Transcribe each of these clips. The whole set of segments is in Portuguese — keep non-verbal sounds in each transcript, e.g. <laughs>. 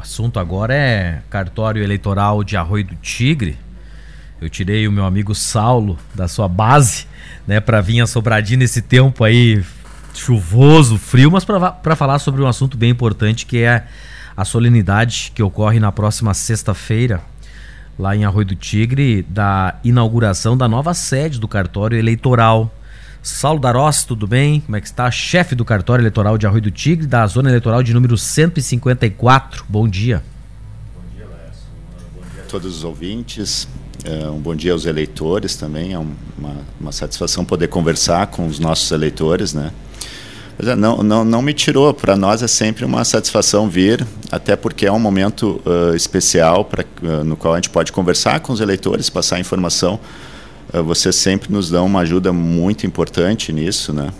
assunto agora é cartório eleitoral de Arroio do Tigre. Eu tirei o meu amigo Saulo da sua base, né, para vir a Sobradinho nesse tempo aí chuvoso, frio, mas para falar sobre um assunto bem importante que é a solenidade que ocorre na próxima sexta-feira, lá em Arroio do Tigre, da inauguração da nova sede do cartório eleitoral. Saulo tudo bem? Como é que está? Chefe do cartório eleitoral de Arroio do Tigre, da zona eleitoral de número 154. Bom dia. Bom dia, Léo. Bom dia a todos os ouvintes. É, um bom dia aos eleitores também. É uma, uma satisfação poder conversar com os nossos eleitores, né? É, não, não, não me tirou. Para nós é sempre uma satisfação vir, até porque é um momento uh, especial pra, uh, no qual a gente pode conversar com os eleitores, passar informação vocês sempre nos dão uma ajuda muito importante nisso, né?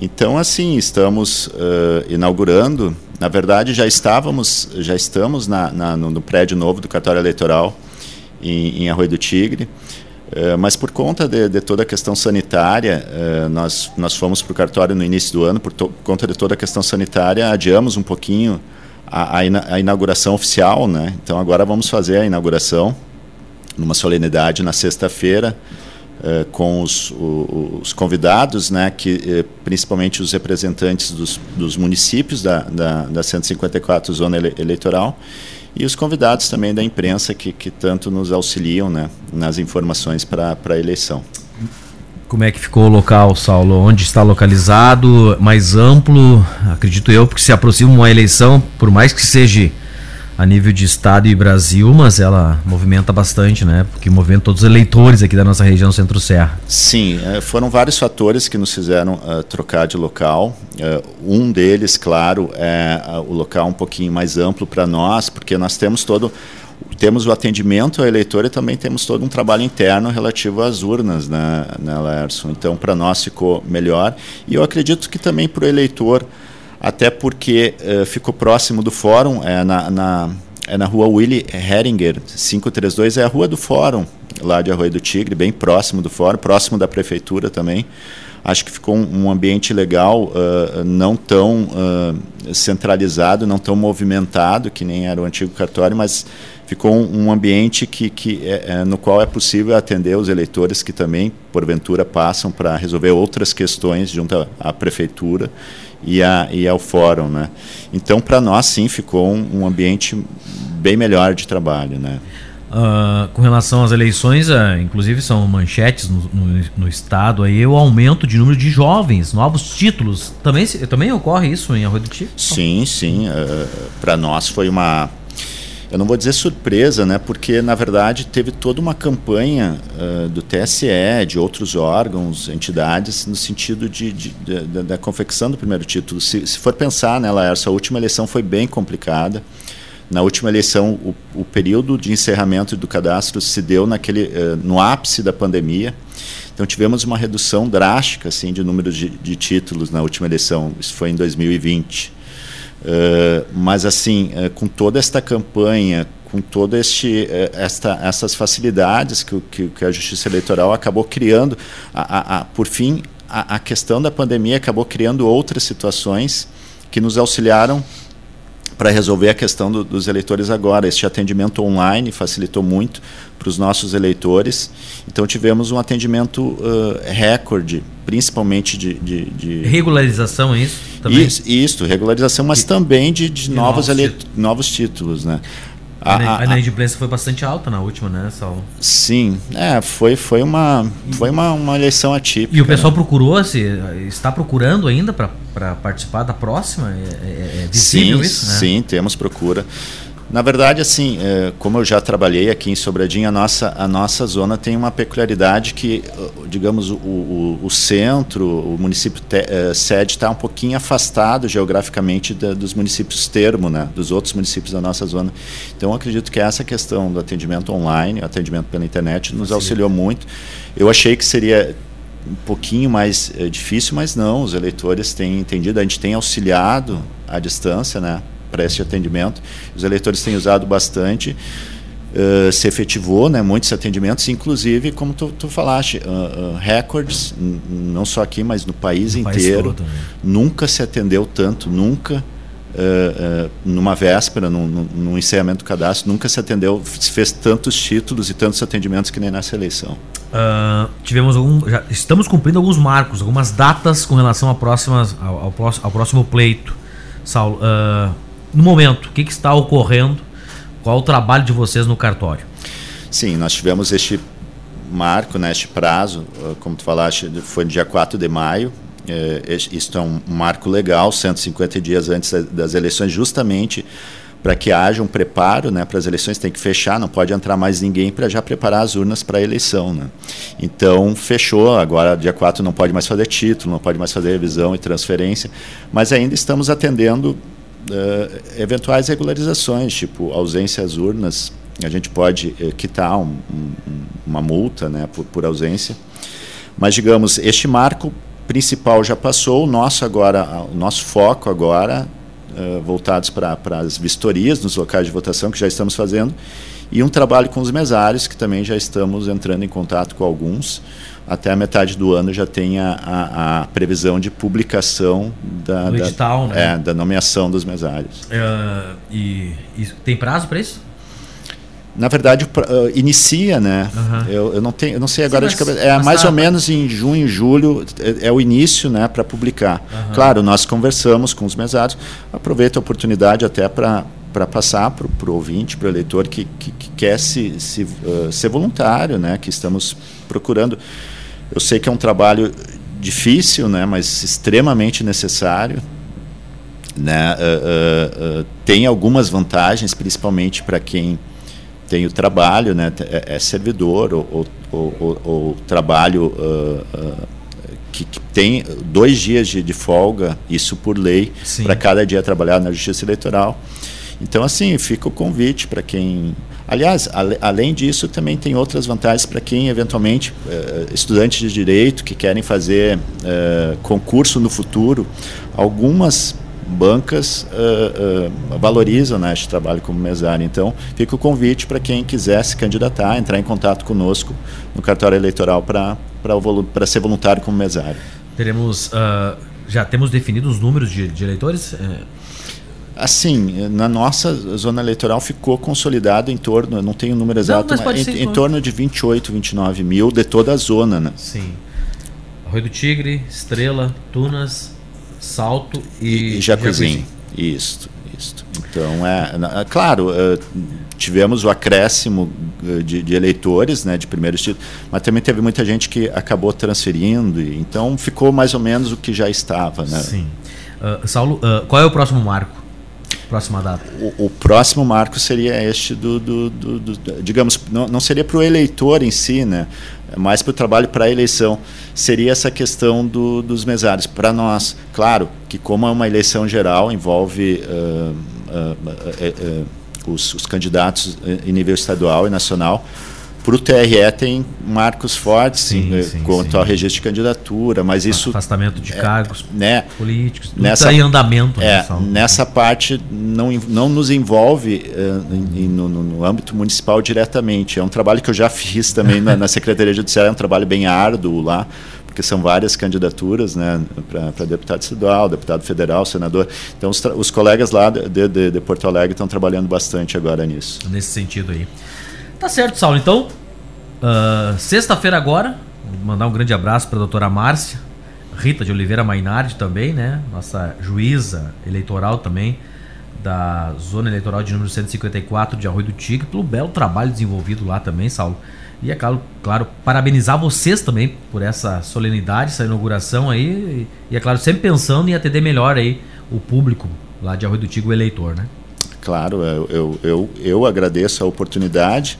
Então, assim, estamos uh, inaugurando. Na verdade, já estávamos, já estamos na, na, no, prédio novo do cartório eleitoral em, em Arroio do Tigre. Uh, mas por conta de, de, toda a questão sanitária, uh, nós, nós fomos para o cartório no início do ano, por, to, por, conta de toda a questão sanitária, adiamos um pouquinho a, a, a inauguração oficial. Né? Então agora vamos fazer a inauguração numa solenidade na sexta-feira. Uh, com os, os, convidados, né, que, uh, principalmente os representantes dos, dos municípios da, da, da 154 Zona ele, Eleitoral, e os convidados também da imprensa que, que tanto nos auxiliam né, nas informações para a eleição. Como é que ficou o local, Saulo? Onde está localizado? Mais amplo, acredito eu, porque se aproxima uma eleição, por mais que seja a nível de estado e Brasil, mas ela movimenta bastante, né? Porque movimenta todos os eleitores aqui da nossa região Centro-Serra. Sim, é, foram vários fatores que nos fizeram uh, trocar de local. Uh, um deles, claro, é o local um pouquinho mais amplo para nós, porque nós temos todo temos o atendimento ao eleitor e também temos todo um trabalho interno relativo às urnas, né, né? Então, para nós ficou melhor. E eu acredito que também para o eleitor até porque uh, ficou próximo do fórum, é na, na, é na rua Willy Heringer, 532, é a rua do fórum, lá de Arroio do Tigre, bem próximo do fórum, próximo da prefeitura também. Acho que ficou um, um ambiente legal, uh, não tão uh, centralizado, não tão movimentado, que nem era o antigo cartório, mas ficou um, ambiente que, que é, no qual é possível atender os eleitores que também, porventura, passam para resolver outras questões junto à prefeitura e, a, e ao fórum, né? Então, para nós, sim, ficou um, um, ambiente bem melhor de trabalho, né? Uh, com relação às eleições, uh, inclusive são manchetes no, no, no, estado aí, o aumento de número de jovens, novos títulos. Também, também ocorre isso em Arroio do Chico? Sim, sim. Uh, para nós foi uma eu não vou dizer surpresa, né, porque na verdade teve toda uma campanha uh, do TSE, de outros órgãos, entidades, no sentido de, de, de, de da confecção do primeiro título. Se, se for pensar, né, Laércio, a última eleição foi bem complicada. Na última eleição, o, o período de encerramento do cadastro se deu naquele, uh, no ápice da pandemia. Então tivemos uma redução drástica assim de número de, de títulos na última eleição. Isso foi em 2020. Uh, mas assim, uh, com toda esta campanha, com todas este, uh, esta, essas facilidades que, que, que, a Justiça Eleitoral acabou criando, a, a, a, por fim, a, questão da pandemia acabou criando outras situações que nos auxiliaram para resolver a questão do, dos eleitores agora. Este atendimento online facilitou muito para os nossos eleitores. Então tivemos um atendimento uh, recorde, principalmente de, de, de... regularização, é isso? Também? Isso, isso regularização, mas e, também de, de novos, novos, títulos. novos títulos, né? A, a, a inadimplência foi bastante alta na última, né, Saulo? Sim, é, foi, foi, uma, foi uma, uma eleição atípica. E o pessoal né? procurou, se está procurando ainda para participar da próxima? É, é, é visível sim, isso, né? Sim, temos procura. Na verdade, assim, é, como eu já trabalhei aqui em Sobradinho, a nossa, a nossa zona tem uma peculiaridade que, digamos, o, o, o centro, o município te, é, sede está um pouquinho afastado geograficamente da, dos municípios termo, né, dos outros municípios da nossa zona. Então, acredito que essa questão do atendimento online, o atendimento pela internet, nos auxiliou muito. Eu achei que seria um pouquinho mais é, difícil, mas não, os eleitores têm entendido, a gente tem auxiliado à distância, né, para esse atendimento. Os eleitores têm usado bastante. Uh, se efetivou né, muitos atendimentos, inclusive, como tu, tu falaste, uh, uh, recordes, não só aqui, mas no país no inteiro. País nunca se atendeu tanto, nunca uh, uh, numa véspera, num, num, encerramento do cadastro, nunca se atendeu, se fez tantos títulos e tantos atendimentos que nem nessa eleição. Uh, tivemos algum, já estamos cumprindo alguns marcos, algumas datas com relação a próximas, ao, ao, próximo, ao próximo pleito. Saulo, no momento, o que, que está ocorrendo? Qual o trabalho de vocês no cartório? Sim, nós tivemos este marco, né, este prazo, como tu falaste, foi no dia 4 de maio, é, isto é um marco legal, 150 dias antes das eleições, justamente para que haja um preparo né, para as eleições, tem que fechar, não pode entrar mais ninguém para já preparar as urnas para a eleição. Né? Então, fechou, agora dia 4 não pode mais fazer título, não pode mais fazer revisão e transferência, mas ainda estamos atendendo uh, eventuais regularizações, tipo ausência às urnas, a gente pode uh, quitar um, um, uma multa né, por, por ausência, mas digamos, este marco principal já passou, o nosso agora, o nosso foco agora uh, voltados para as vistorias nos locais de votação que já estamos fazendo e um trabalho com os mesários que também já estamos entrando em contato com alguns. Até a metade do ano já tem a, a, a previsão de publicação da, edital, da, né? é, da nomeação dos mesários. Uh, e, e tem prazo para isso? na verdade, uh, inicia, né? Uhum. Eu, eu, não tenho, eu não sei agora Sim, mas, de cabeça. É mais tá, ou menos em junho, julho é, é o início, né, para publicar. Uhum. Claro, nós conversamos com os mesários. Aproveito a oportunidade até para para passar para o ouvinte, para o eleitor que, que, que, quer se, se uh, ser voluntário, né? Que estamos procurando. Eu sei que é um trabalho difícil, né? Mas extremamente necessário. Né? Uh, tem algumas vantagens, principalmente para quem tem o trabalho, né, é, é servidor ou, ou, ou, ou trabalho uh, uh, que, que, tem dois dias de, de folga, isso por lei, para cada dia trabalhado na Justiça Eleitoral. Então, assim, fica o convite para quem. Aliás, além disso, também tem outras vantagens para quem, eventualmente, uh, estudantes de direito que querem fazer concurso no futuro. Algumas bancas uh, uh, valorizam né, este trabalho como mesário. Então, fica o convite para quem quiser se candidatar, entrar em contato conosco no cartório eleitoral para ser voluntário como mesário. Teremos, uh, já temos definido os números de, de eleitores? É... Assim, na nossa zona eleitoral ficou consolidado em torno, não tenho o número exato, não, mas, mas em, em torno de 28, 29 mil de toda a zona. Né? Sim. Arroio do Tigre, Estrela, Tunas, Salto e, e Jacuizinho. Isso, isso. Então, é, é claro, uh, tivemos o acréscimo eh, de, de, eleitores, né, de primeiros títulos, mas também teve muita gente que acabou transferindo, e, então ficou mais ou menos o que já estava. Né? Sim. Uh, Saulo, uh, qual é o próximo marco? Próxima data? O, o próximo marco seria este do, do, do, do digamos, não, não seria para o eleitor em si, né? mais para o trabalho para a eleição, seria essa questão do, dos mesários. Para nós, claro, que como é uma eleição geral, envolve uh, uh, uh, os, os, candidatos em nível estadual e nacional, para o TRE tem marcos fortes sim, eh, sim, quanto sim. ao registro de candidatura, mas isso afastamento de é, cargos né, políticos, tudo nessa tá em andamento. Né, é, nessa parte não, não nos envolve uh, em, no, no, âmbito municipal diretamente. É um trabalho que eu já fiz também na, na Secretaria Judiciária, é um trabalho bem árduo lá porque são várias candidaturas né, para deputado estadual, deputado federal, senador. Então, os, os colegas lá de, de, de Porto Alegre estão trabalhando bastante agora nisso. Nesse sentido aí. Tá certo, Saulo. Então, uh, sexta-feira agora, mandar um grande abraço para a doutora Márcia, Rita de Oliveira Mainardi também, né? Nossa juíza eleitoral também da zona eleitoral de número 154 de Arroio do Tigre, pelo belo trabalho desenvolvido lá também, Saulo. E é claro, claro, parabenizar vocês também por essa solenidade, essa inauguração aí. E, é claro, sempre pensando em atender melhor aí o público lá de Arroio do Tigre, o eleitor, né? Claro, eu, eu, eu, eu agradeço a oportunidade,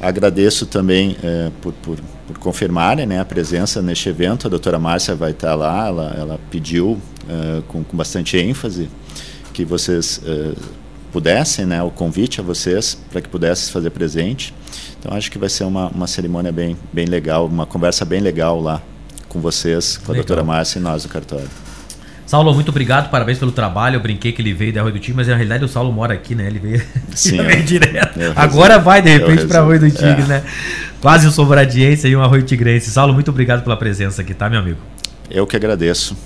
agradeço também é, por, por, por confirmarem né, a presença neste evento. A doutora Márcia vai estar lá, ela, ela pediu é, com, com bastante ênfase que vocês é, pudessem, né, o convite a vocês para que pudessem fazer presente. Então acho que vai ser uma, uma cerimônia bem, bem legal, uma conversa bem legal lá com vocês, com a legal. doutora Márcia e nós do cartório. Saulo, muito obrigado, parabéns pelo trabalho. Eu brinquei que ele veio da Rui do Tigre, mas na realidade o Saulo mora aqui, né? Ele veio, <laughs> Sim, ele veio direto. Agora vai, de repente, para Rui do Tigre, é. né? Quase um sobradiense e um arroio tigrense. Saulo, muito obrigado pela presença aqui, tá, meu amigo? Eu que agradeço.